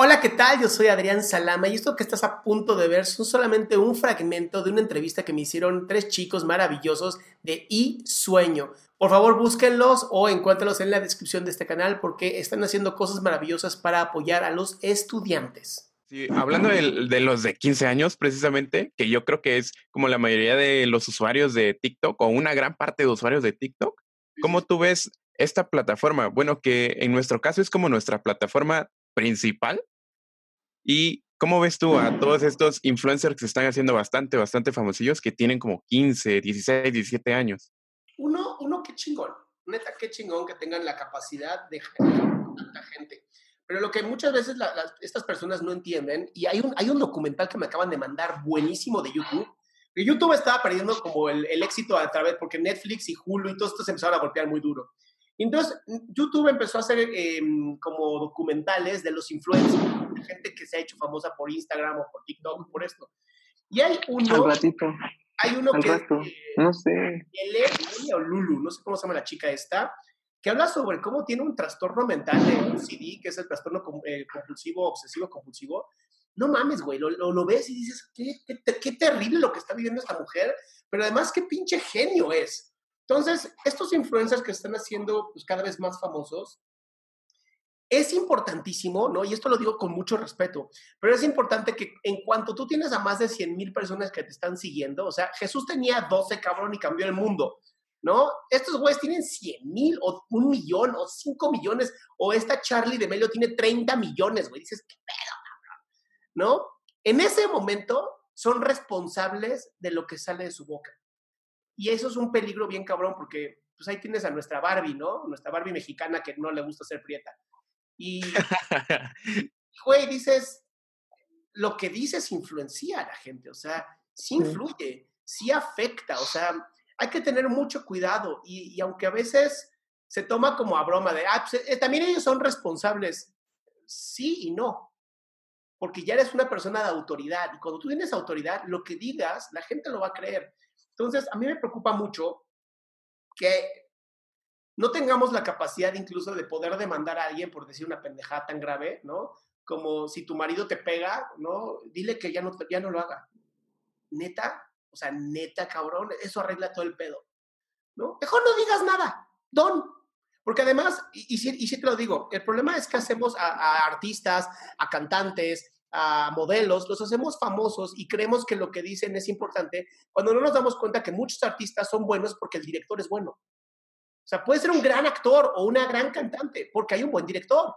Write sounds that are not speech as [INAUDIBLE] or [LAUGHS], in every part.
Hola, ¿qué tal? Yo soy Adrián Salama y esto que estás a punto de ver son solamente un fragmento de una entrevista que me hicieron tres chicos maravillosos de I Sueño. Por favor, búsquenlos o encuéntralos en la descripción de este canal porque están haciendo cosas maravillosas para apoyar a los estudiantes. Sí, hablando de, de, los de 15 años, precisamente, que yo creo que es como la mayoría de los usuarios de TikTok o una gran parte de usuarios de TikTok, ¿cómo tú ves esta plataforma? Bueno, que en nuestro caso es como nuestra plataforma principal. ¿Y cómo ves tú a todos estos influencers que se están haciendo bastante, bastante famosillos que tienen como 15, 16, 17 años? Uno, uno qué chingón, neta, qué chingón que tengan la capacidad de generar tanta gente. Pero lo que muchas veces la, la, estas personas no entienden, y hay un, hay un documental que me acaban de mandar buenísimo de YouTube, que YouTube estaba perdiendo como el, el éxito a través, porque Netflix y Hulu y todo esto se empezaron a golpear muy duro. Entonces, YouTube empezó a hacer eh, como documentales de los influencers, de gente que se ha hecho famosa por Instagram o por TikTok, por esto. Y hay uno... Al ratito. Hay uno Al que rato. eh, No sé. O Lulu, no sé cómo se llama la chica esta, que habla sobre cómo tiene un trastorno mental de OCD, que es el trastorno eh, compulsivo, obsesivo compulsivo. No mames, güey, lo, lo, lo ves y dices, qué, qué, qué terrible lo que está viviendo esta mujer, pero además qué pinche genio es. Entonces, estos influencers que están haciendo pues, cada vez más famosos, es importantísimo, ¿no? Y esto lo digo con mucho respeto, pero es importante que en cuanto tú tienes a más de 100 mil personas que te están siguiendo, o sea, Jesús tenía 12, cabrón, y cambió el mundo, ¿no? Estos güeyes tienen 100 mil o un millón o 5 millones, o esta Charlie de Melio tiene 30 millones, güey. Dices, ¿qué pedo, cabrón? ¿No? En ese momento son responsables de lo que sale de su boca. Y eso es un peligro bien cabrón porque pues ahí tienes a nuestra Barbie, ¿no? Nuestra Barbie mexicana que no le gusta ser prieta. Y, [LAUGHS] güey, dices, lo que dices influencia a la gente, o sea, sí influye, sí afecta, o sea, hay que tener mucho cuidado y, y aunque a veces se toma como a broma de, ah, pues, eh, también ellos son responsables, sí y no, porque ya eres una persona de autoridad y cuando tú tienes autoridad, lo que digas, la gente lo va a creer. Entonces, a mí me preocupa mucho que no tengamos la capacidad incluso de poder demandar a alguien por decir una pendejada tan grave, ¿no? Como si tu marido te pega, ¿no? Dile que ya no, ya no lo haga. Neta, o sea, neta, cabrón, eso arregla todo el pedo, ¿no? Mejor no digas nada, don. Porque además, y, y, sí, y sí te lo digo, el problema es que hacemos a artistas, a cantantes, a modelos, los hacemos famosos y creemos que lo que dicen es importante cuando no nos damos cuenta que muchos artistas son buenos porque el director es bueno. O sea, puede ser un gran actor o una gran cantante porque hay un buen director.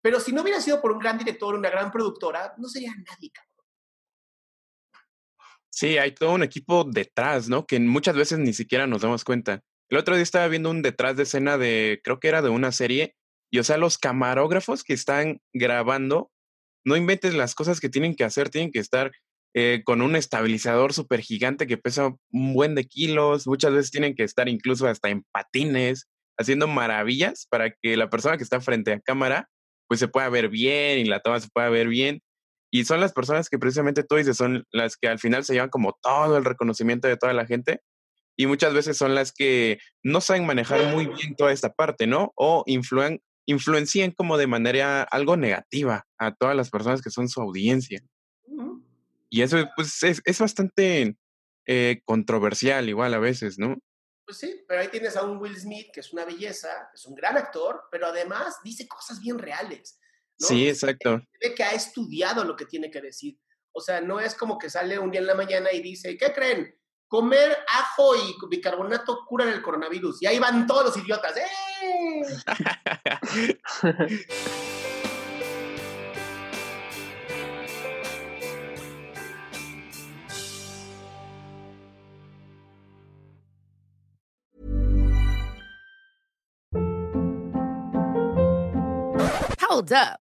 Pero si no hubiera sido por un gran director, una gran productora, no sería nadie, cabrón. Sí, hay todo un equipo detrás, ¿no? Que muchas veces ni siquiera nos damos cuenta. El otro día estaba viendo un detrás de escena de, creo que era de una serie Y o sea, los camarógrafos que están grabando, no inventes las cosas que tienen que hacer, tienen que estar eh, con un estabilizador súper gigante que pesa un buen de kilos, muchas veces tienen que estar incluso hasta en patines, haciendo maravillas para que la persona que está frente a cámara pues se pueda ver bien y la toma se pueda ver bien. Y son las personas que precisamente tú dices, son las que al final se llevan como todo el reconocimiento de toda la gente y muchas veces son las que no saben manejar muy bien toda esta parte, ¿no? O influen, influencian como de manera algo negativa a todas las personas que son su audiencia. Y eso pues, es, es bastante eh, controversial igual a veces, ¿no? Pues sí, pero ahí tienes a un Will Smith que es una belleza, es un gran actor, pero además dice cosas bien reales. Sí, exacto. ve que ha estudiado lo que tiene que decir. O sea, no es como que sale un día en la mañana y dice, ¿qué creen? Comer ajo y bicarbonato curan el coronavirus. Y ahí van todos los idiotas. ¡Eh! Hold up.